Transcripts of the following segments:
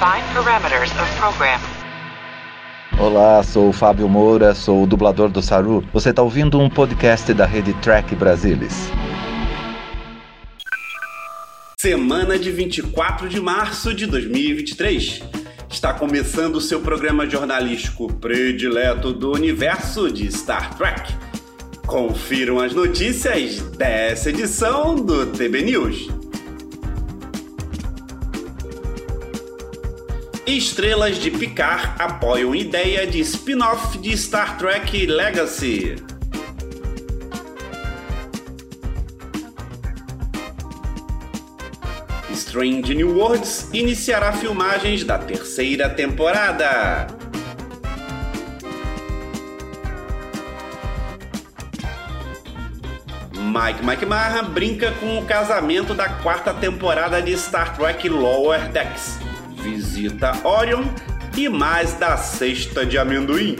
Define parameters of program. Olá, sou o Fábio Moura, sou o dublador do Saru. Você está ouvindo um podcast da rede Track Brasilis. Semana de 24 de março de 2023. Está começando o seu programa jornalístico predileto do universo de Star Trek. Confiram as notícias dessa edição do TB News. Estrelas de Picard apoiam ideia de spin-off de Star Trek Legacy. Strange New Worlds iniciará filmagens da terceira temporada. Mike McMahon brinca com o casamento da quarta temporada de Star Trek Lower Decks visita Orion e mais da cesta de amendoim.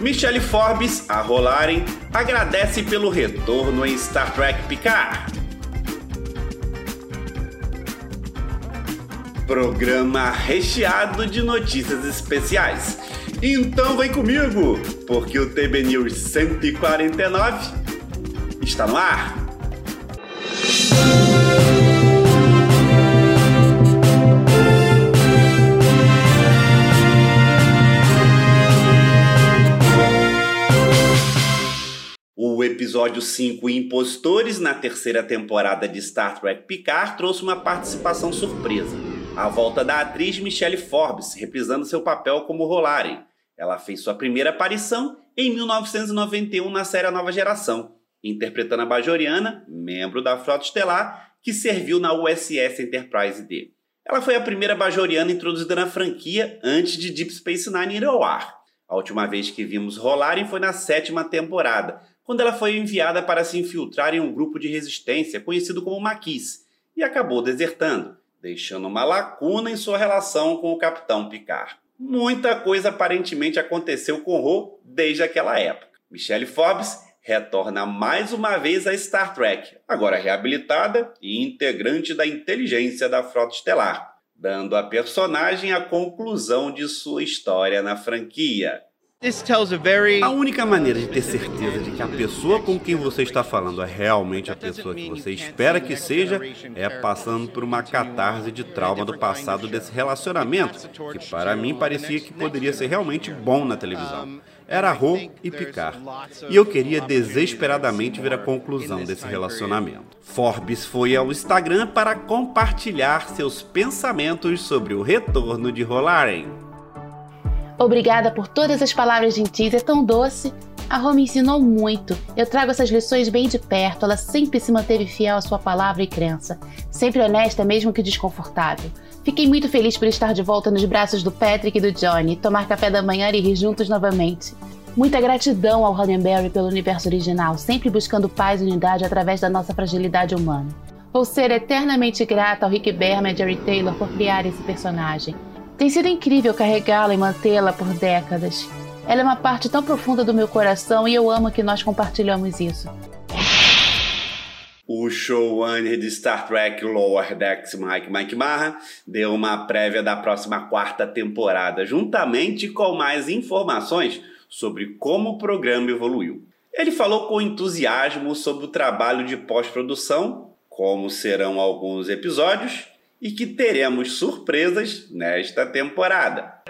Michelle Forbes, a rolarem, agradece pelo retorno em Star Trek Picard. Programa recheado de notícias especiais. Então vem comigo, porque o TB News 149 está no ar. O episódio 5 Impostores, na terceira temporada de Star Trek Picard, trouxe uma participação surpresa. A volta da atriz Michelle Forbes, reprisando seu papel como Rolaren. Ela fez sua primeira aparição em 1991 na série Nova Geração, interpretando a Bajoriana, membro da Frota Estelar, que serviu na USS Enterprise D. Ela foi a primeira Bajoriana introduzida na franquia antes de Deep Space Nine ir ao ar. A última vez que vimos rolarem foi na sétima temporada, quando ela foi enviada para se infiltrar em um grupo de resistência conhecido como Maquis, e acabou desertando, deixando uma lacuna em sua relação com o Capitão Picard. Muita coisa aparentemente aconteceu com Ro desde aquela época. Michelle Forbes retorna mais uma vez a Star Trek, agora reabilitada e integrante da inteligência da Frota Estelar, dando à personagem a conclusão de sua história na franquia. A única maneira de ter certeza de que a pessoa com quem você está falando é realmente a pessoa que você espera que seja é passando por uma catarse de trauma do passado desse relacionamento, que para mim parecia que poderia ser realmente bom na televisão. Era Ro e Picard. E eu queria desesperadamente ver a conclusão desse relacionamento. Forbes foi ao Instagram para compartilhar seus pensamentos sobre o retorno de Rolaren. Obrigada por todas as palavras gentis, é tão doce. A Rô me ensinou muito. Eu trago essas lições bem de perto. Ela sempre se manteve fiel à sua palavra e crença. Sempre honesta, mesmo que desconfortável. Fiquei muito feliz por estar de volta nos braços do Patrick e do Johnny, tomar café da manhã e rir juntos novamente. Muita gratidão ao Roddenberry pelo universo original, sempre buscando paz e unidade através da nossa fragilidade humana. Vou ser eternamente grata ao Rick Berman e Jerry Taylor por criar esse personagem. Tem sido incrível carregá-la e mantê-la por décadas. Ela é uma parte tão profunda do meu coração e eu amo que nós compartilhamos isso. O showrunner de Star Trek Lower Decks, Mike Mike Marra, deu uma prévia da próxima quarta temporada, juntamente com mais informações sobre como o programa evoluiu. Ele falou com entusiasmo sobre o trabalho de pós-produção, como serão alguns episódios e que teremos surpresas nesta temporada.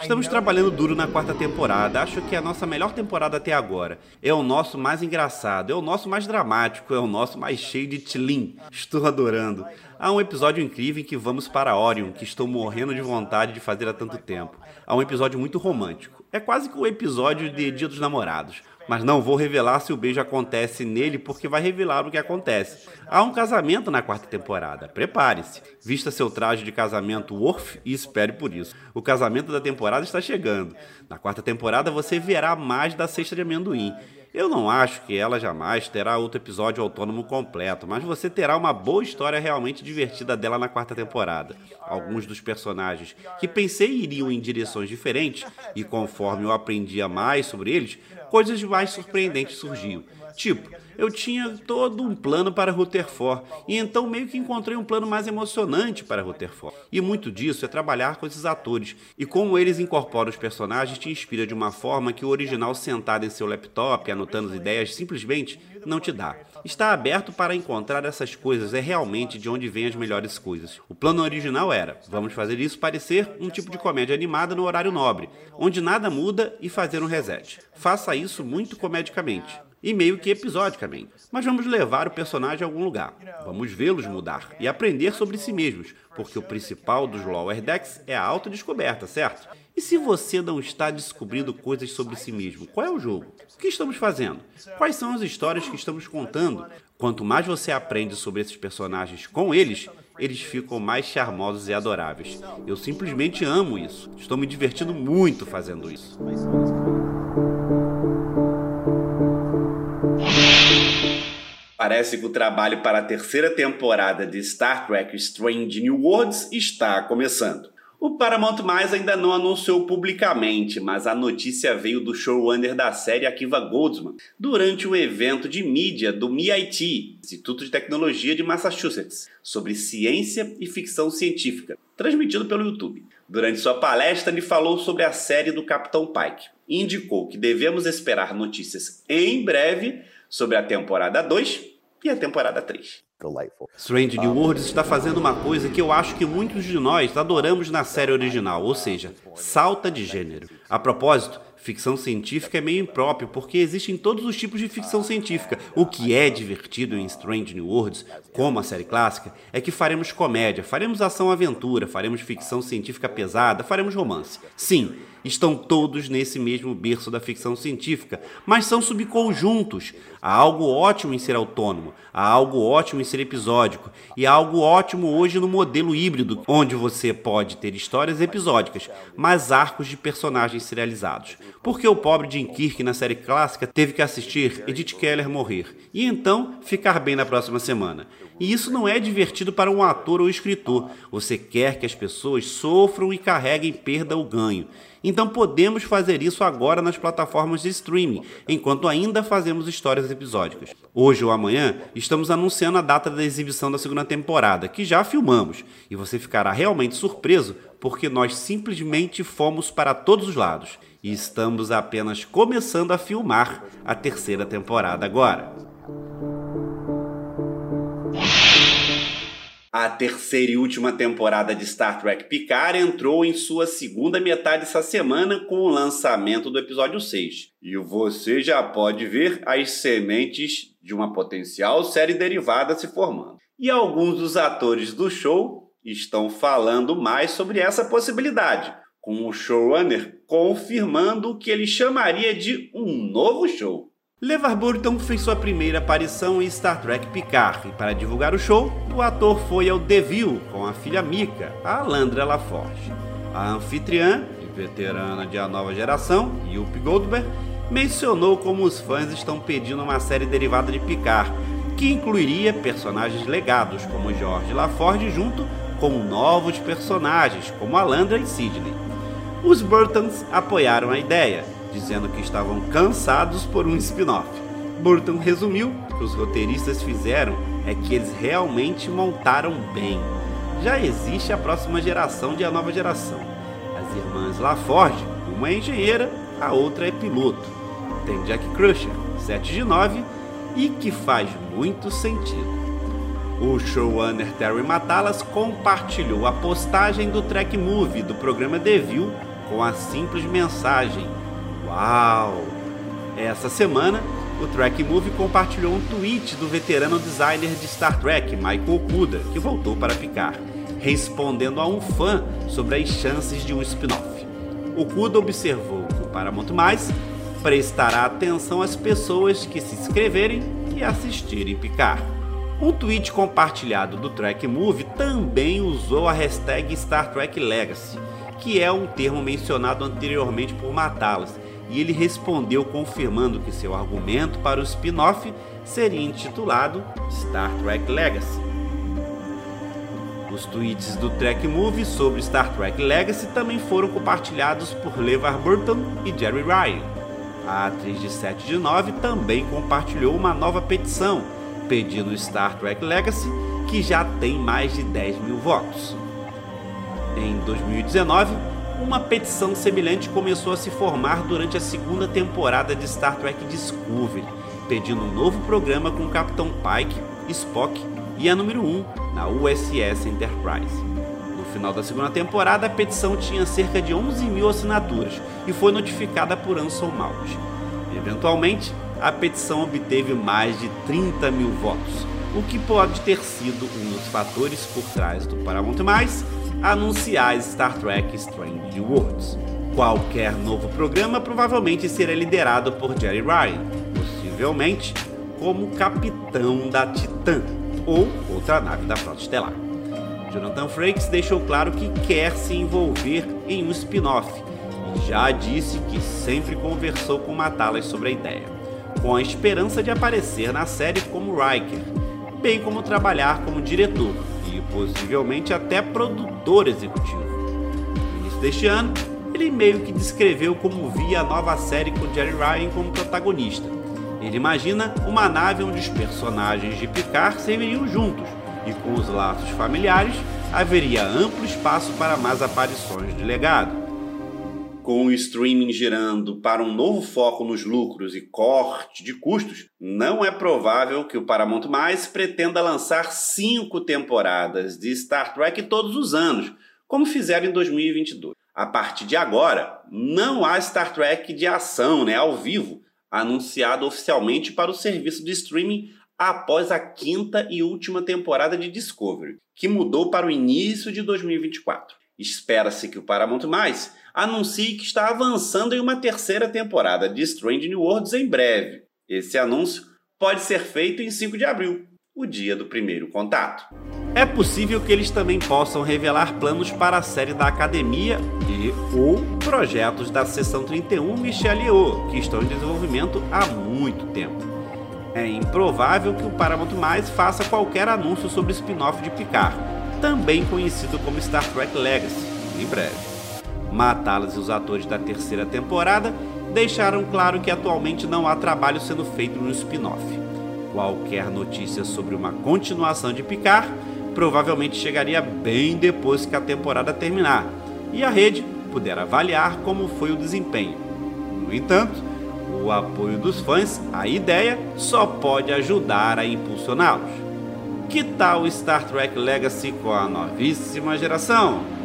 Estamos trabalhando duro na quarta temporada. Acho que é a nossa melhor temporada até agora. É o nosso mais engraçado, é o nosso mais dramático, é o nosso mais cheio de tlim. Estou adorando. Há um episódio incrível em que vamos para Orion, que estou morrendo de vontade de fazer há tanto tempo. Há um episódio muito romântico. É quase que o um episódio de Dia dos Namorados mas não vou revelar se o beijo acontece nele porque vai revelar o que acontece. Há um casamento na quarta temporada. Prepare-se. Vista seu traje de casamento Worf e espere por isso. O casamento da temporada está chegando. Na quarta temporada você verá mais da cesta de amendoim. Eu não acho que ela jamais terá outro episódio autônomo completo, mas você terá uma boa história realmente divertida dela na quarta temporada. Alguns dos personagens que pensei iriam em direções diferentes, e conforme eu aprendia mais sobre eles, coisas mais surpreendentes surgiam. Tipo, eu tinha todo um plano para Rutherford, e então meio que encontrei um plano mais emocionante para Rutherford. E muito disso é trabalhar com esses atores, e como eles incorporam os personagens te inspira de uma forma que o original sentado em seu laptop, anotando as ideias, simplesmente não te dá. Está aberto para encontrar essas coisas, é realmente de onde vêm as melhores coisas. O plano original era: vamos fazer isso parecer um tipo de comédia animada no horário nobre, onde nada muda e fazer um reset. Faça isso muito comedicamente e meio que episodicamente. Mas vamos levar o personagem a algum lugar. Vamos vê-los mudar e aprender sobre si mesmos, porque o principal dos Lower Decks é a autodescoberta, certo? E se você não está descobrindo coisas sobre si mesmo, qual é o jogo? O que estamos fazendo? Quais são as histórias que estamos contando? Quanto mais você aprende sobre esses personagens com eles, eles ficam mais charmosos e adoráveis. Eu simplesmente amo isso. Estou me divertindo muito fazendo isso. Parece que o trabalho para a terceira temporada de Star Trek Strange New Worlds está começando. O Paramount Mais ainda não anunciou publicamente, mas a notícia veio do showrunner da série Akiva Goldsman durante o evento de mídia do MIT, Instituto de Tecnologia de Massachusetts, sobre ciência e ficção científica, transmitido pelo YouTube. Durante sua palestra, ele falou sobre a série do Capitão Pike e indicou que devemos esperar notícias em breve sobre a temporada 2 e a temporada 3. Strange New Worlds está fazendo uma coisa que eu acho que muitos de nós adoramos na série original, ou seja, salta de gênero. A propósito, ficção científica é meio impróprio, porque existem todos os tipos de ficção científica. O que é divertido em Strange New Worlds, como a série clássica, é que faremos comédia, faremos ação-aventura, faremos ficção científica pesada, faremos romance. Sim, estão todos nesse mesmo berço da ficção científica, mas são subconjuntos. Há algo ótimo em ser autônomo, há algo ótimo em ser episódico, e há algo ótimo hoje no modelo híbrido, onde você pode ter histórias episódicas, mas arcos de personagens serializados. Porque o pobre Jim Kirk na série clássica teve que assistir Edith Keller morrer, e então ficar bem na próxima semana. E isso não é divertido para um ator ou escritor. Você quer que as pessoas sofram e carreguem perda ou ganho. Então podemos fazer isso agora nas plataformas de streaming, enquanto ainda fazemos histórias episódicas. Hoje ou amanhã estamos anunciando a data da exibição da segunda temporada, que já filmamos, e você ficará realmente surpreso porque nós simplesmente fomos para todos os lados e estamos apenas começando a filmar a terceira temporada agora. A terceira e última temporada de Star Trek Picard entrou em sua segunda metade essa semana com o lançamento do episódio 6. E você já pode ver as sementes de uma potencial série derivada se formando. E alguns dos atores do show estão falando mais sobre essa possibilidade, com o showrunner confirmando o que ele chamaria de um novo show. LeVar Burton fez sua primeira aparição em Star Trek Picard e para divulgar o show, o ator foi ao View com a filha Mika, a Alandra LaForge. A anfitriã, veterana de A Nova Geração, Yuppie Goldberg, mencionou como os fãs estão pedindo uma série derivada de Picard, que incluiria personagens legados como George LaForge junto com novos personagens como Alandra e Sidney. Os Burtons apoiaram a ideia, dizendo que estavam cansados por um spin-off. Burton resumiu que os roteiristas fizeram é que eles realmente montaram bem. Já existe a próxima geração de a nova geração. As irmãs LaForge, uma é engenheira, a outra é piloto. Tem Jack Crusher, 7 de 9, e que faz muito sentido. O showrunner Terry Matalas compartilhou a postagem do Track Movie do programa The View com a simples mensagem Uau! Essa semana, o Track Movie compartilhou um tweet do veterano designer de Star Trek, Michael Okuda, que voltou para ficar, respondendo a um fã sobre as chances de um spin-off. Okuda observou que o Paramount+, prestará atenção às pessoas que se inscreverem e assistirem Picar. Um tweet compartilhado do Track Movie também usou a hashtag Star Trek Legacy, que é um termo mencionado anteriormente por Matalas, e ele respondeu confirmando que seu argumento para o spin-off seria intitulado Star Trek Legacy. Os tweets do Trek Movie sobre Star Trek Legacy também foram compartilhados por LeVar Burton e Jerry Ryan. A atriz de 7 de 9 também compartilhou uma nova petição, pedindo Star Trek Legacy, que já tem mais de 10 mil votos. Em 2019, uma petição semelhante começou a se formar durante a segunda temporada de Star Trek Discovery, pedindo um novo programa com o Capitão Pike, Spock e a número 1 na USS Enterprise. No final da segunda temporada, a petição tinha cerca de 11 mil assinaturas e foi notificada por Anson Mount. Eventualmente, a petição obteve mais de 30 mil votos, o que pode ter sido um dos fatores por trás do Paramount+, anunciar Star Trek Strange Worlds. Qualquer novo programa provavelmente será liderado por Jerry Ryan, possivelmente como capitão da Titan ou outra nave da Frota Estelar. Jonathan Frakes deixou claro que quer se envolver em um spin-off e já disse que sempre conversou com Matalas sobre a ideia, com a esperança de aparecer na série como Riker, bem como trabalhar como diretor possivelmente até produtor executivo. No início deste ano, ele meio que descreveu como via a nova série com Jerry Ryan como protagonista. Ele imagina uma nave onde os personagens de Picard serviriam juntos e com os laços familiares haveria amplo espaço para mais aparições de legado. Com o streaming girando para um novo foco nos lucros e corte de custos, não é provável que o Paramount Mais pretenda lançar cinco temporadas de Star Trek todos os anos, como fizeram em 2022. A partir de agora, não há Star Trek de ação, né, ao vivo, anunciado oficialmente para o serviço de streaming após a quinta e última temporada de Discovery, que mudou para o início de 2024. Espera-se que o Paramount Mais anuncie que está avançando em uma terceira temporada de Strange New Worlds em breve. Esse anúncio pode ser feito em 5 de abril, o dia do primeiro contato. É possível que eles também possam revelar planos para a série da Academia e ou projetos da Seção 31 Michel Yeoh, que estão em desenvolvimento há muito tempo. É improvável que o Paramount Mais faça qualquer anúncio sobre o spin-off de Picard, também conhecido como Star Trek Legacy, em breve. Matá-las e os atores da terceira temporada deixaram claro que atualmente não há trabalho sendo feito no spin-off. Qualquer notícia sobre uma continuação de Picard provavelmente chegaria bem depois que a temporada terminar e a rede puder avaliar como foi o desempenho. No entanto, o apoio dos fãs à ideia só pode ajudar a impulsioná-los. Que tal Star Trek Legacy com a novíssima geração?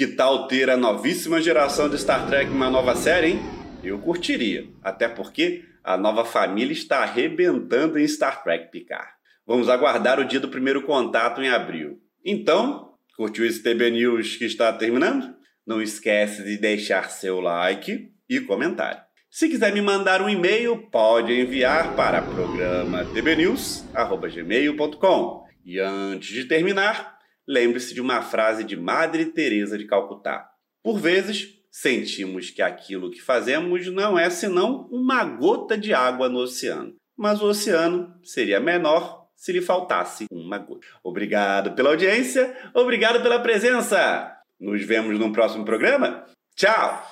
Que tal ter a novíssima geração de Star Trek uma nova série, hein? Eu curtiria, até porque a nova família está arrebentando em Star Trek Picard. Vamos aguardar o dia do primeiro contato em abril. Então, curtiu esse TB News que está terminando? Não esquece de deixar seu like e comentário. Se quiser me mandar um e-mail, pode enviar para programa tbnews@gmail.com. E antes de terminar, lembre-se de uma frase de Madre Teresa de Calcutá. Por vezes, sentimos que aquilo que fazemos não é senão uma gota de água no oceano, mas o oceano seria menor se lhe faltasse uma gota. Obrigado pela audiência, obrigado pela presença. Nos vemos no próximo programa. Tchau.